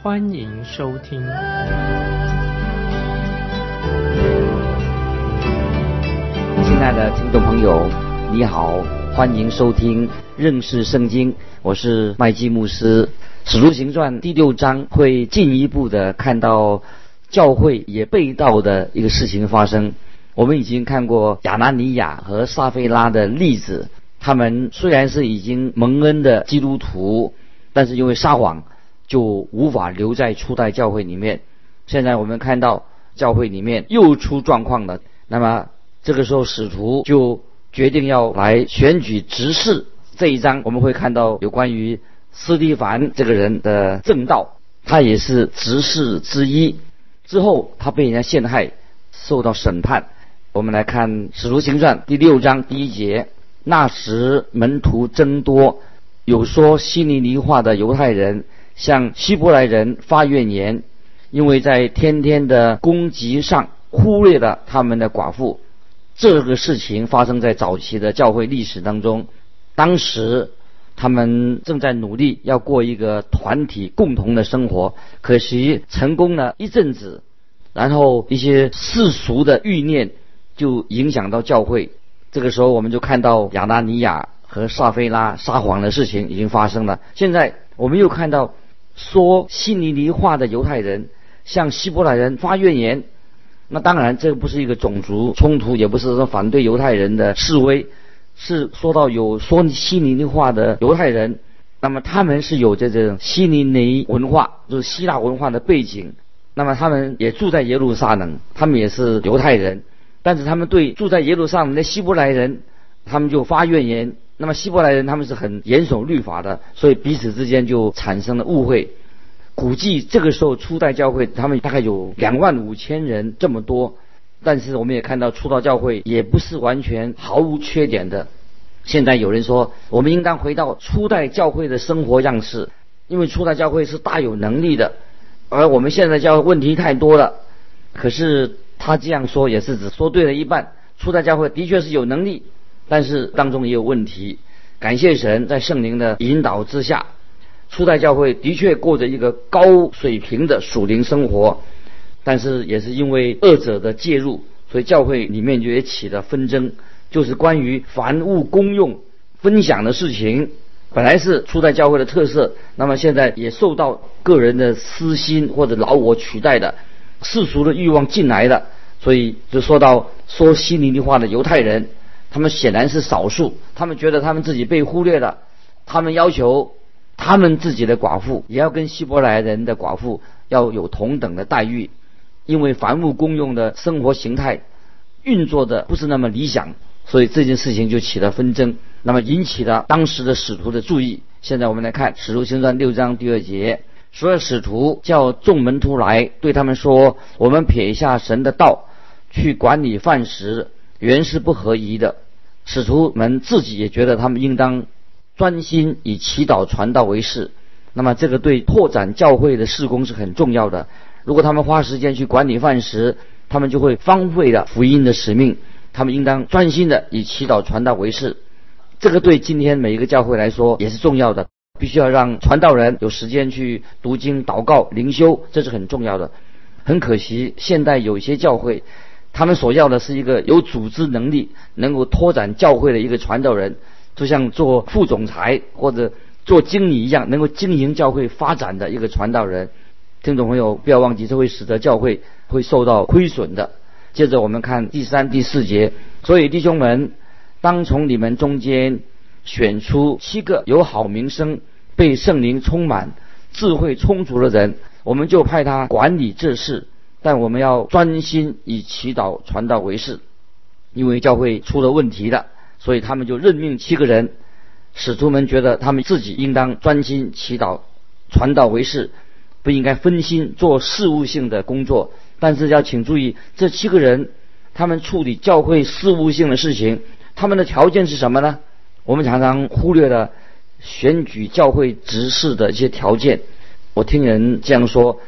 欢迎收听。亲爱的听众朋友，你好，欢迎收听认识圣经，我是麦基牧师。使徒行传第六章会进一步的看到教会也被盗的一个事情发生。我们已经看过亚拿尼亚和撒菲拉的例子，他们虽然是已经蒙恩的基督徒，但是因为撒谎，就无法留在初代教会里面。现在我们看到教会里面又出状况了，那么这个时候使徒就决定要来选举执事。这一章我们会看到有关于斯蒂凡这个人的正道，他也是执事之一。之后他被人家陷害，受到审判。我们来看《使徒行传》第六章第一节：那时门徒增多，有说希尼尼话的犹太人向希伯来人发怨言，因为在天天的攻击上忽略了他们的寡妇。这个事情发生在早期的教会历史当中，当时他们正在努力要过一个团体共同的生活，可惜成功了一阵子，然后一些世俗的欲念。就影响到教会。这个时候，我们就看到亚拿尼亚和撒菲拉撒谎的事情已经发生了。现在，我们又看到说希尼尼话的犹太人向希伯来人发怨言。那当然，这不是一个种族冲突，也不是说反对犹太人的示威，是说到有说希尼尼话的犹太人。那么他们是有这种希尼尼文化，就是希腊文化的背景。那么他们也住在耶路撒冷，他们也是犹太人。但是他们对住在耶路撒冷的希伯来人，他们就发怨言。那么希伯来人他们是很严守律法的，所以彼此之间就产生了误会。估计这个时候初代教会他们大概有两万五千人这么多。但是我们也看到初代教会也不是完全毫无缺点的。现在有人说我们应当回到初代教会的生活样式，因为初代教会是大有能力的，而我们现在教会问题太多了。可是。他这样说也是只说对了一半。初代教会的确是有能力，但是当中也有问题。感谢神在圣灵的引导之下，初代教会的确过着一个高水平的属灵生活，但是也是因为恶者的介入，所以教会里面就也起了纷争，就是关于凡物公用分享的事情，本来是初代教会的特色，那么现在也受到个人的私心或者老我取代的。世俗的欲望进来的，所以就说到说心灵的话的犹太人，他们显然是少数，他们觉得他们自己被忽略了，他们要求他们自己的寡妇也要跟希伯来人的寡妇要有同等的待遇，因为凡物公用的生活形态运作的不是那么理想，所以这件事情就起了纷争，那么引起了当时的使徒的注意。现在我们来看《使徒行传》六章第二节。所有使徒叫众门徒来，对他们说：“我们撇下神的道，去管理饭食，原是不合宜的。”使徒们自己也觉得他们应当专心以祈祷传道为事。那么，这个对拓展教会的事工是很重要的。如果他们花时间去管理饭食，他们就会荒废了福音的使命。他们应当专心的以祈祷传道为事。这个对今天每一个教会来说也是重要的。必须要让传道人有时间去读经、祷告、灵修，这是很重要的。很可惜，现代有些教会，他们所要的是一个有组织能力、能够拓展教会的一个传道人，就像做副总裁或者做经理一样，能够经营教会发展的一个传道人。听众朋友，不要忘记，这会使得教会会受到亏损的。接着我们看第三、第四节，所以弟兄们，当从你们中间。选出七个有好名声、被圣灵充满、智慧充足的人，我们就派他管理这事。但我们要专心以祈祷传道为事，因为教会出了问题了，所以他们就任命七个人。使徒们觉得他们自己应当专心祈祷传道为事，不应该分心做事务性的工作。但是要请注意，这七个人他们处理教会事务性的事情，他们的条件是什么呢？我们常常忽略了选举教会执事的一些条件。我听人这样说，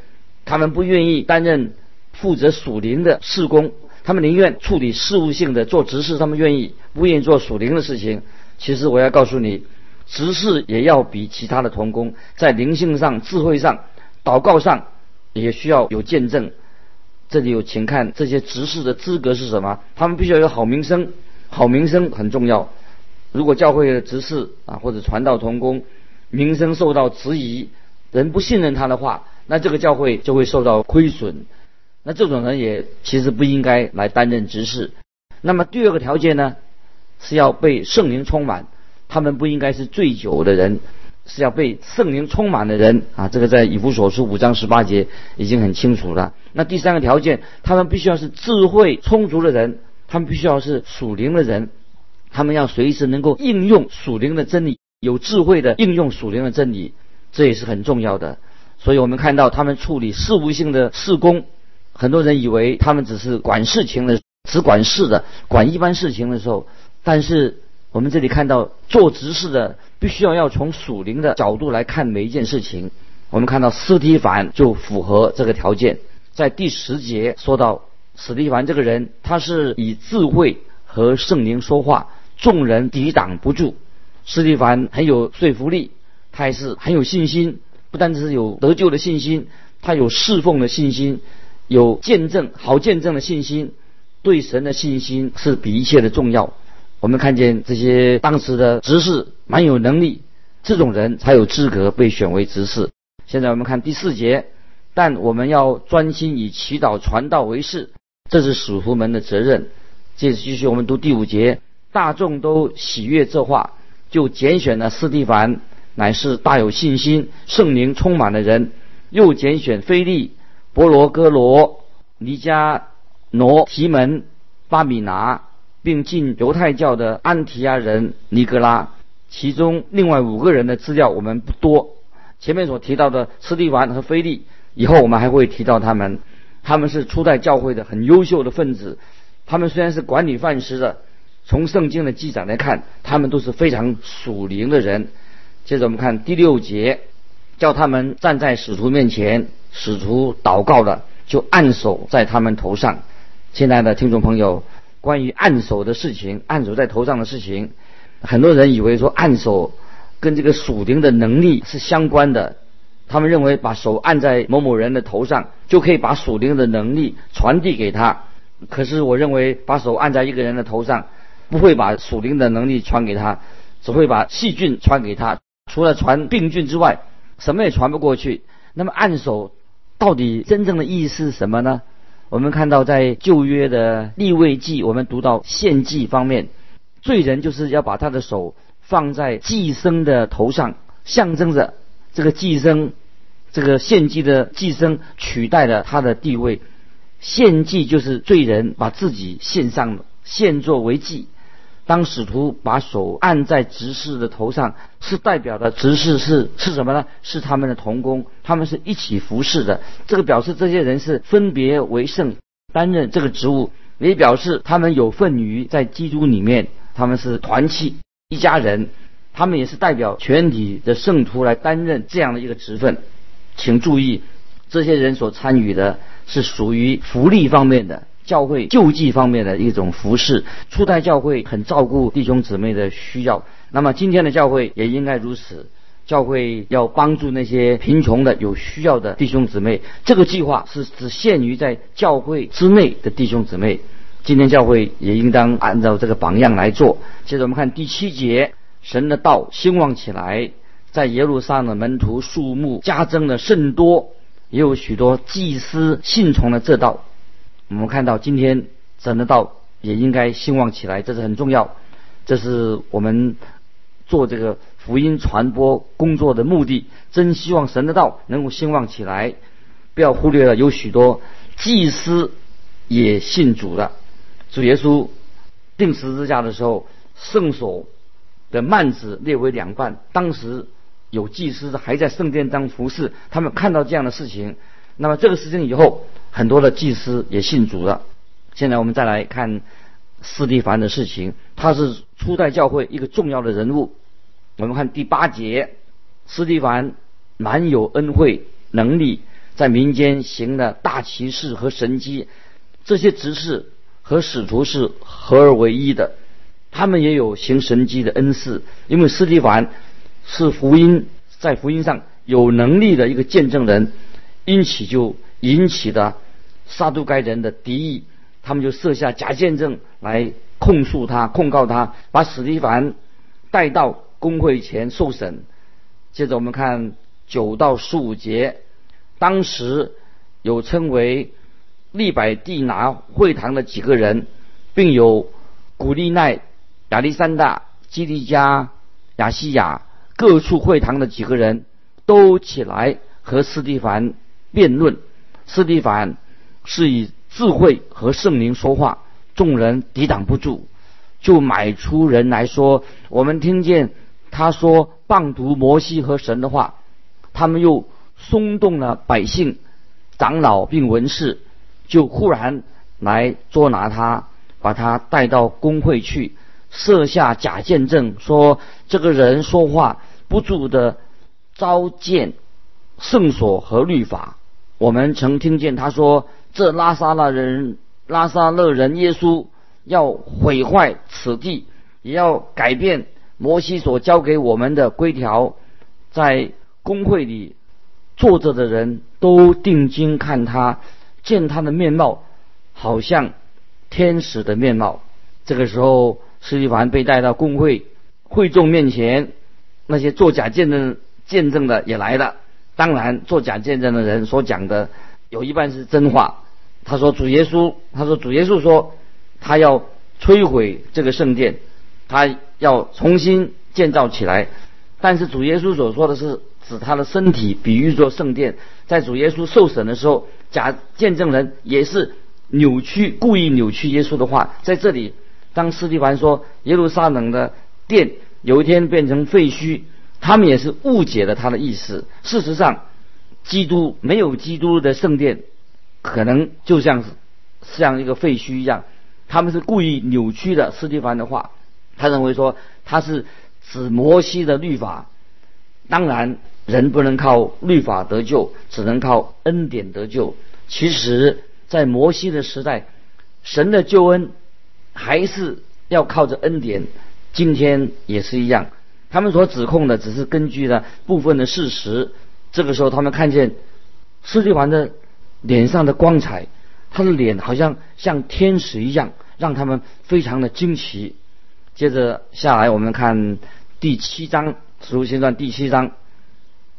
他们不愿意担任负责属灵的事工，他们宁愿处理事务性的做执事，他们愿意不愿意做属灵的事情。其实我要告诉你，执事也要比其他的同工在灵性上、智慧上、祷告上也需要有见证。这里有，请看这些执事的资格是什么？他们必须要有好名声，好名声很重要。如果教会的执事啊或者传道同工名声受到质疑，人不信任他的话，那这个教会就会受到亏损。那这种人也其实不应该来担任执事。那么第二个条件呢，是要被圣灵充满，他们不应该是醉酒的人。是要被圣灵充满的人啊，这个在以弗所书五章十八节已经很清楚了。那第三个条件，他们必须要是智慧充足的人，他们必须要是属灵的人，他们要随时能够应用属灵的真理，有智慧的应用属灵的真理，这也是很重要的。所以我们看到他们处理事务性的事工，很多人以为他们只是管事情的，只管事的，管一般事情的时候，但是。我们这里看到做执事的必须要要从属灵的角度来看每一件事情。我们看到斯蒂凡就符合这个条件，在第十节说到史蒂凡这个人，他是以智慧和圣灵说话，众人抵挡不住。斯蒂凡很有说服力，他也是很有信心，不单只是有得救的信心，他有侍奉的信心，有见证好见证的信心，对神的信心是比一切的重要。我们看见这些当时的执事蛮有能力，这种人才有资格被选为执事。现在我们看第四节，但我们要专心以祈祷传道为事，这是使徒们的责任。接着继续，我们读第五节，大众都喜悦这话，就拣选了斯蒂凡，乃是大有信心、圣灵充满的人；又拣选菲利、伯罗哥罗、尼加挪、提门、巴米拿。并进犹太教的安提亚人尼格拉，其中另外五个人的资料我们不多。前面所提到的斯蒂凡和菲利，以后我们还会提到他们。他们是初代教会的很优秀的分子。他们虽然是管理饭食的，从圣经的记载来看，他们都是非常属灵的人。接着我们看第六节，叫他们站在使徒面前，使徒祷告了，就按手在他们头上。亲爱的听众朋友。关于按手的事情，按手在头上的事情，很多人以为说按手跟这个属灵的能力是相关的。他们认为把手按在某某人的头上，就可以把属灵的能力传递给他。可是我认为把手按在一个人的头上，不会把属灵的能力传给他，只会把细菌传给他。除了传病菌之外，什么也传不过去。那么按手到底真正的意义是什么呢？我们看到，在旧约的立位记，我们读到献祭方面，罪人就是要把他的手放在祭生的头上，象征着这个祭生，这个献祭的祭生取代了他的地位。献祭就是罪人把自己献上，献作为祭。当使徒把手按在执事的头上，是代表的执事是是什么呢？是他们的同工，他们是一起服侍的。这个表示这些人是分别为圣，担任这个职务，也表示他们有份于在基督里面，他们是团契一家人，他们也是代表全体的圣徒来担任这样的一个职分。请注意，这些人所参与的是属于福利方面的。教会救济方面的一种服饰，初代教会很照顾弟兄姊妹的需要。那么今天的教会也应该如此，教会要帮助那些贫穷的、有需要的弟兄姊妹。这个计划是只限于在教会之内的弟兄姊妹。今天教会也应当按照这个榜样来做。接着我们看第七节，神的道兴旺起来，在耶路撒冷门徒数目加增的甚多，也有许多祭司信从了这道。我们看到今天神的道也应该兴旺起来，这是很重要。这是我们做这个福音传播工作的目的。真希望神的道能够兴旺起来，不要忽略了有许多祭司也信主的。主耶稣钉十字架的时候，圣所的幔子裂为两半，当时有祭司还在圣殿当服侍，他们看到这样的事情，那么这个事情以后，很多的祭司也信主了。现在我们再来看斯蒂凡的事情，他是初代教会一个重要的人物。我们看第八节，斯蒂凡蛮有恩惠能力，在民间行了大奇事和神迹，这些执事和使徒是合而为一的。他们也有行神迹的恩赐，因为斯蒂凡是福音在福音上有能力的一个见证人，因此就引起的杀杜该人的敌意，他们就设下假见证来控诉他、控告他，把史蒂凡带到公会前受审。接着我们看九到十五节，当时有称为利百地拿会堂的几个人，并有古利奈。亚历山大、基利加、亚西亚各处会堂的几个人都起来和斯蒂凡辩论。斯蒂凡是以智慧和圣灵说话，众人抵挡不住，就买出人来说：“我们听见他说谤读摩西和神的话。”他们又松动了百姓、长老并文士，就忽然来捉拿他，把他带到公会去。设下假见证，说这个人说话不住的召见圣所和律法。我们曾听见他说，这拉萨勒人拉萨勒人耶稣要毁坏此地，也要改变摩西所教给我们的规条。在公会里坐着的人都定睛看他，见他的面貌好像天使的面貌。这个时候。施蒂凡被带到公会会众面前，那些作假见证见证的也来了。当然，做假见证的人所讲的有一半是真话。他说主耶稣，他说主耶稣说他要摧毁这个圣殿，他要重新建造起来。但是主耶稣所说的是指他的身体，比喻作圣殿。在主耶稣受审的时候，假见证人也是扭曲、故意扭曲耶稣的话，在这里。当斯蒂凡说耶路撒冷的殿有一天变成废墟，他们也是误解了他的意思。事实上，基督没有基督的圣殿，可能就像像一个废墟一样。他们是故意扭曲的斯蒂凡的话，他认为说他是指摩西的律法。当然，人不能靠律法得救，只能靠恩典得救。其实，在摩西的时代，神的救恩。还是要靠着恩典，今天也是一样。他们所指控的只是根据了部分的事实。这个时候，他们看见施蒂凡的脸上的光彩，他的脸好像像天使一样，让他们非常的惊奇。接着下来，我们看第七章《使徒行传》第七章。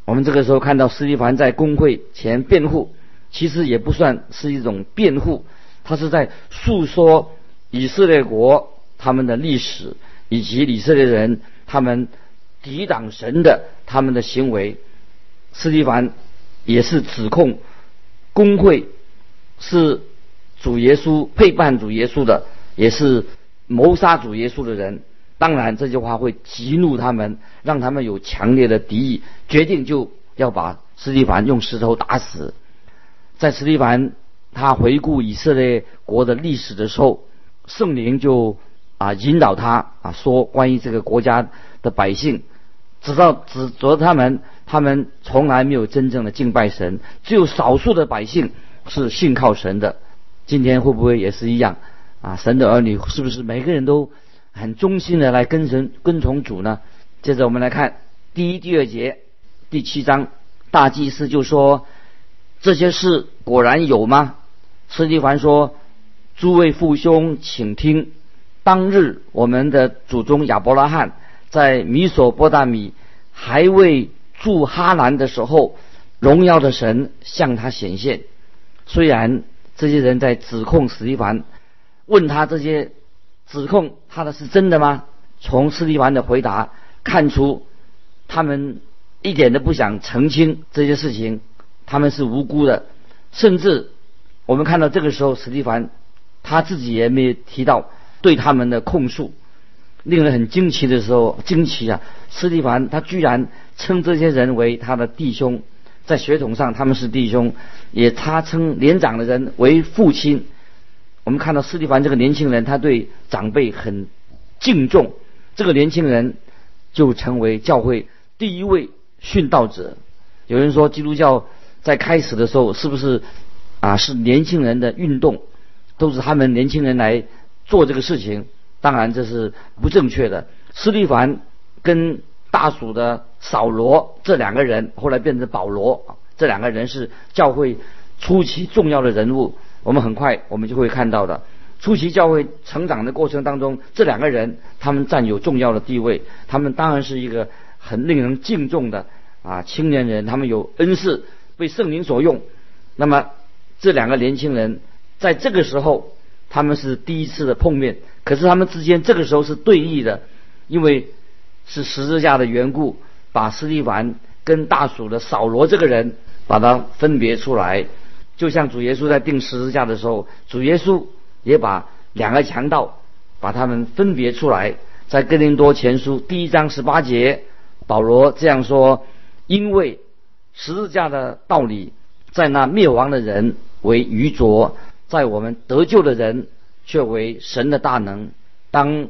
我们这个时候看到施蒂凡在公会前辩护，其实也不算是一种辩护，他是在诉说。以色列国他们的历史，以及以色列人他们抵挡神的他们的行为，斯蒂凡也是指控工会是主耶稣背叛主耶稣的，也是谋杀主耶稣的人。当然，这句话会激怒他们，让他们有强烈的敌意，决定就要把斯蒂凡用石头打死。在斯蒂凡他回顾以色列国的历史的时候。圣灵就啊引导他啊说关于这个国家的百姓，直到指责他们，他们从来没有真正的敬拜神，只有少数的百姓是信靠神的。今天会不会也是一样啊？神的儿女是不是每个人都很忠心的来跟神跟从主呢？接着我们来看第一、第二节第七章，大祭司就说这些事果然有吗？斯蒂凡说。诸位父兄，请听：当日我们的祖宗亚伯拉罕在米索波大米还未住哈兰的时候，荣耀的神向他显现。虽然这些人在指控史蒂凡，问他这些指控他的是真的吗？从史蒂凡的回答看出，他们一点都不想澄清这些事情，他们是无辜的。甚至我们看到这个时候，史蒂凡。他自己也没有提到对他们的控诉，令人很惊奇的时候，惊奇啊！斯蒂凡他居然称这些人为他的弟兄，在血统上他们是弟兄，也他称年长的人为父亲。我们看到斯蒂凡这个年轻人，他对长辈很敬重，这个年轻人就成为教会第一位殉道者。有人说，基督教在开始的时候是不是啊是年轻人的运动，都是他们年轻人来做这个事情？当然这是不正确的。斯蒂凡跟大蜀的扫罗这两个人，后来变成保罗，这两个人是教会初期重要的人物。我们很快我们就会看到的，初期教会成长的过程当中，这两个人他们占有重要的地位。他们当然是一个很令人敬重的。啊，青年人他们有恩赐，被圣灵所用。那么这两个年轻人在这个时候，他们是第一次的碰面。可是他们之间这个时候是对立的，因为是十字架的缘故，把斯蒂凡跟大鼠的扫罗这个人把他分别出来。就像主耶稣在钉十字架的时候，主耶稣也把两个强盗把他们分别出来。在哥林多前书第一章十八节，保罗这样说。因为十字架的道理，在那灭亡的人为愚拙，在我们得救的人却为神的大能。当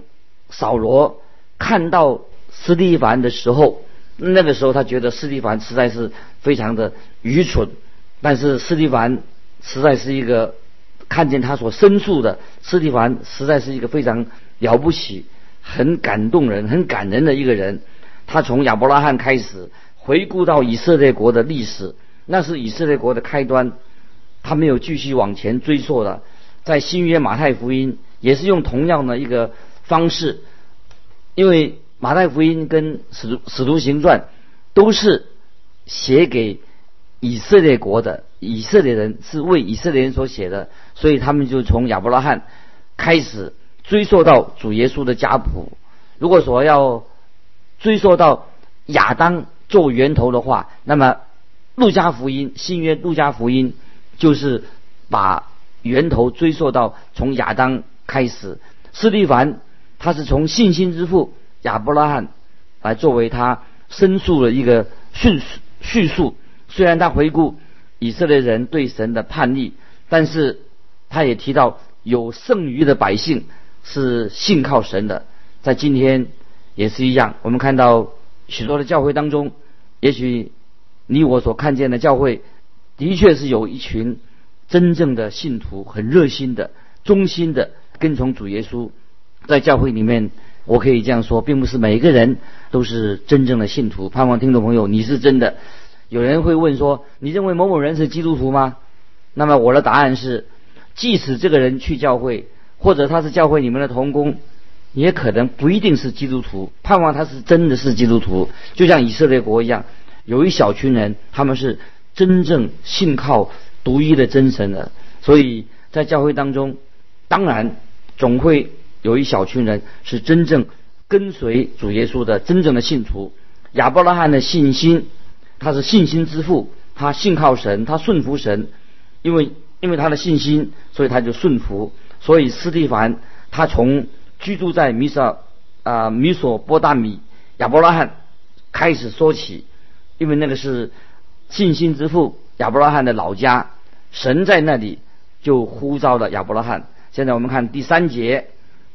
扫罗看到斯蒂凡的时候，那个时候他觉得斯蒂凡实在是非常的愚蠢。但是斯蒂凡实在是一个看见他所申诉的，斯蒂凡实在是一个非常了不起、很感动人、很感人的一个人。他从亚伯拉罕开始。回顾到以色列国的历史，那是以色列国的开端，他没有继续往前追溯的。在新约马太福音也是用同样的一个方式，因为马太福音跟使徒使徒行传都是写给以色列国的，以色列人是为以色列人所写的，所以他们就从亚伯拉罕开始追溯到主耶稣的家谱。如果说要追溯到亚当。做源头的话，那么路加福音新约路加福音就是把源头追溯到从亚当开始。斯蒂凡他是从信心之父亚伯拉罕来作为他申诉的一个叙叙述。虽然他回顾以色列人对神的叛逆，但是他也提到有剩余的百姓是信靠神的。在今天也是一样，我们看到许多的教会当中。也许你我所看见的教会，的确是有一群真正的信徒，很热心的、忠心的跟从主耶稣。在教会里面，我可以这样说，并不是每一个人都是真正的信徒。盼望听众朋友，你是真的。有人会问说：“你认为某某人是基督徒吗？”那么我的答案是：即使这个人去教会，或者他是教会里面的同工。也可能不一定是基督徒，盼望他是真的是基督徒，就像以色列国一样，有一小群人，他们是真正信靠独一的真神的。所以在教会当中，当然总会有一小群人是真正跟随主耶稣的真正的信徒。亚伯拉罕的信心，他是信心之父，他信靠神，他顺服神，因为因为他的信心，所以他就顺服。所以斯蒂凡他从居住在米索啊米索波大米亚伯拉罕开始说起，因为那个是信心之父亚伯拉罕的老家，神在那里就呼召了亚伯拉罕。现在我们看第三节，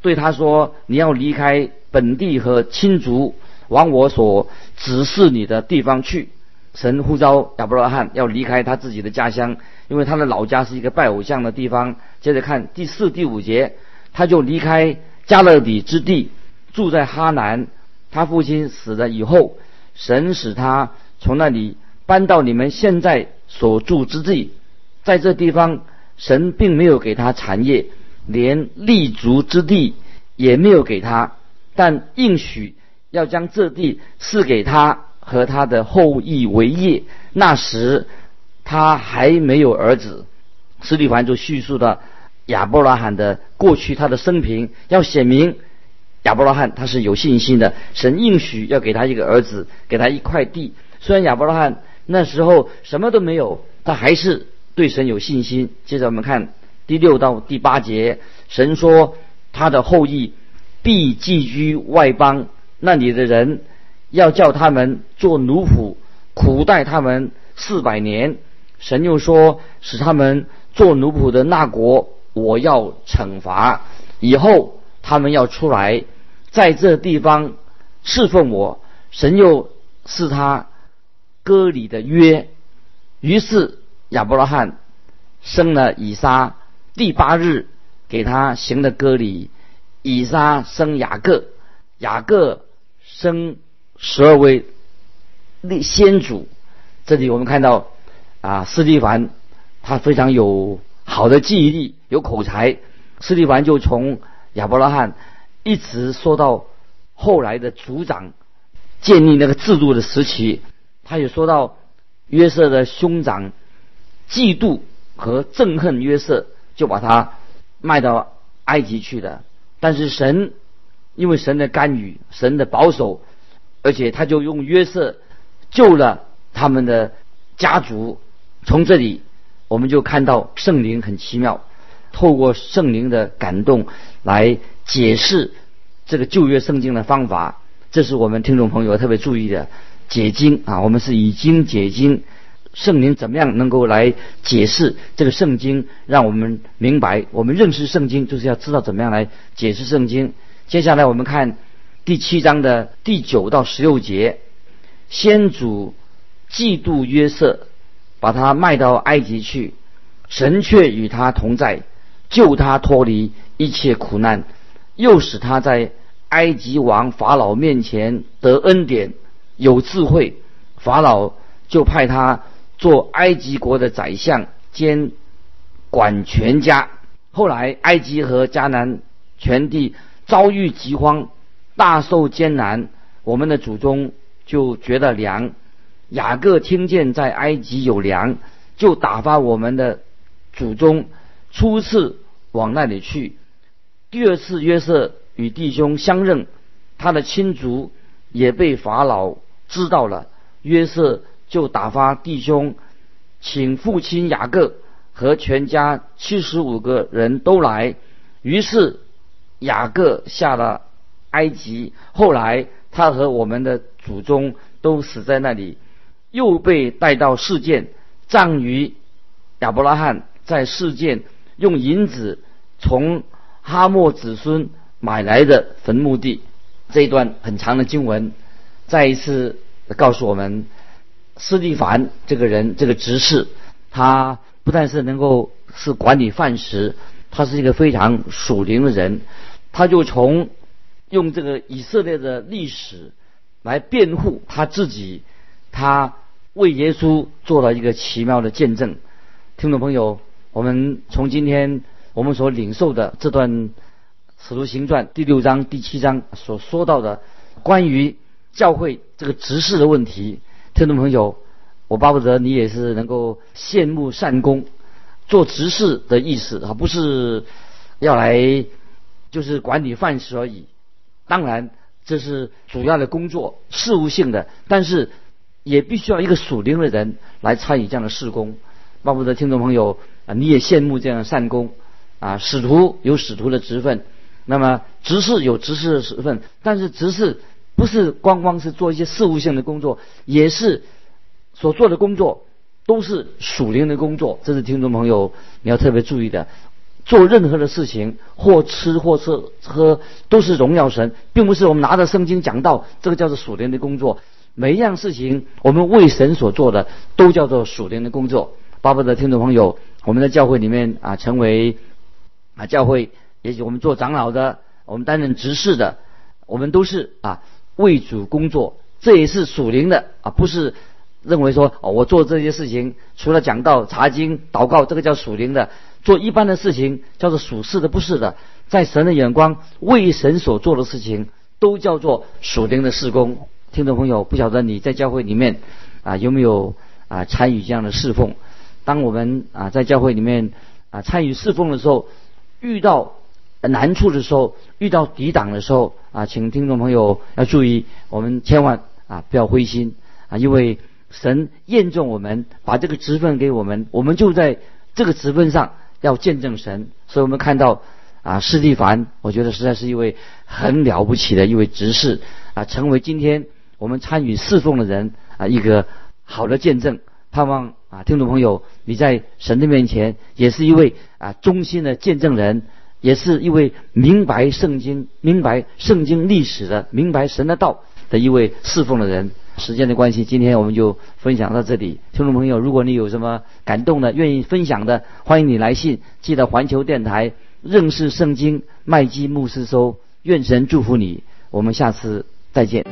对他说：“你要离开本地和亲族，往我所指示你的地方去。”神呼召亚伯拉罕要离开他自己的家乡，因为他的老家是一个拜偶像的地方。接着看第四、第五节，他就离开。加勒底之地，住在哈南。他父亲死了以后，神使他从那里搬到你们现在所住之地。在这地方，神并没有给他产业，连立足之地也没有给他，但应许要将这地赐给他和他的后裔为业。那时他还没有儿子。斯蒂凡就叙述的。亚伯拉罕的过去，他的生平要显明亚伯拉罕他是有信心的。神应许要给他一个儿子，给他一块地。虽然亚伯拉罕那时候什么都没有，他还是对神有信心。接着我们看第六到第八节，神说他的后裔必寄居外邦，那里的人要叫他们做奴仆，苦待他们四百年。神又说，使他们做奴仆的那国，我要惩罚。以后他们要出来，在这地方侍奉我。神又是他割礼的约。于是亚伯拉罕生了以撒，第八日给他行了割礼。以撒生雅各，雅各生十二位立先祖。这里我们看到。啊，斯蒂凡他非常有好的记忆力，有口才。斯蒂凡就从亚伯拉罕一直说到后来的族长建立那个制度的时期。他也说到约瑟的兄长嫉妒和憎恨约瑟，就把他卖到埃及去的。但是神因为神的干预，神的保守，而且他就用约瑟救了他们的家族。从这里，我们就看到圣灵很奇妙，透过圣灵的感动来解释这个旧约圣经的方法。这是我们听众朋友特别注意的解经啊，我们是以经解经，圣灵怎么样能够来解释这个圣经，让我们明白，我们认识圣经就是要知道怎么样来解释圣经。接下来我们看第七章的第九到十六节，先祖嫉妒约瑟。把他卖到埃及去，神却与他同在，救他脱离一切苦难，又使他在埃及王法老面前得恩典，有智慧。法老就派他做埃及国的宰相，兼管全家。后来埃及和迦南全地遭遇饥荒，大受艰难，我们的祖宗就觉得凉。雅各听见在埃及有粮，就打发我们的祖宗初次往那里去。第二次约瑟与弟兄相认，他的亲族也被法老知道了。约瑟就打发弟兄，请父亲雅各和全家七十五个人都来。于是雅各下了埃及。后来他和我们的祖宗都死在那里。又被带到事件，葬于亚伯拉罕在事件用银子从哈莫子孙买来的坟墓地。这一段很长的经文，再一次告诉我们，斯蒂凡这个人，这个执事，他不但是能够是管理饭食，他是一个非常属灵的人。他就从用这个以色列的历史来辩护他自己，他。为耶稣做了一个奇妙的见证，听众朋友，我们从今天我们所领受的这段《使徒行传》第六章、第七章所说到的关于教会这个执事的问题，听众朋友，我巴不得你也是能够羡慕善功，做执事的意思啊，不是要来就是管理饭食而已。当然，这是主要的工作，事务性的，但是。也必须要一个属灵的人来参与这样的事工。巴不得听众朋友啊，你也羡慕这样的善功啊。使徒有使徒的职分，那么执事有执事的职分，但是执事不是光光是做一些事务性的工作，也是所做的工作都是属灵的工作。这是听众朋友你要特别注意的。做任何的事情，或吃或吃喝，都是荣耀神，并不是我们拿着圣经讲道，这个叫做属灵的工作。每一样事情，我们为神所做的，都叫做属灵的工作。巴不得听众朋友，我们在教会里面啊，成为啊教会，也许我们做长老的，我们担任执事的，我们都是啊为主工作，这也是属灵的啊，不是认为说哦，我做这些事情，除了讲道、查经、祷告，这个叫属灵的；做一般的事情叫做属世的，不是的。在神的眼光，为神所做的事情，都叫做属灵的事工。听众朋友，不晓得你在教会里面啊有没有啊参与这样的侍奉？当我们啊在教会里面啊参与侍奉的时候，遇到难处的时候，遇到抵挡的时候啊，请听众朋友要注意，我们千万啊不要灰心啊，因为神验证我们，把这个职分给我们，我们就在这个职分上要见证神。所以我们看到啊，施蒂凡，我觉得实在是一位很了不起的一位执事啊，成为今天我们参与侍奉的人啊一个好的见证。盼望啊，听众朋友，你在神的面前也是一位啊忠心的见证人，也是一位明白圣经、明白圣经历史的、明白神的道的一位侍奉的人。时间的关系，今天我们就分享到这里。听众朋友，如果你有什么感动的、愿意分享的，欢迎你来信，记得环球电台。认识圣经，麦基牧师收：“愿神祝福你。”我们下次再见。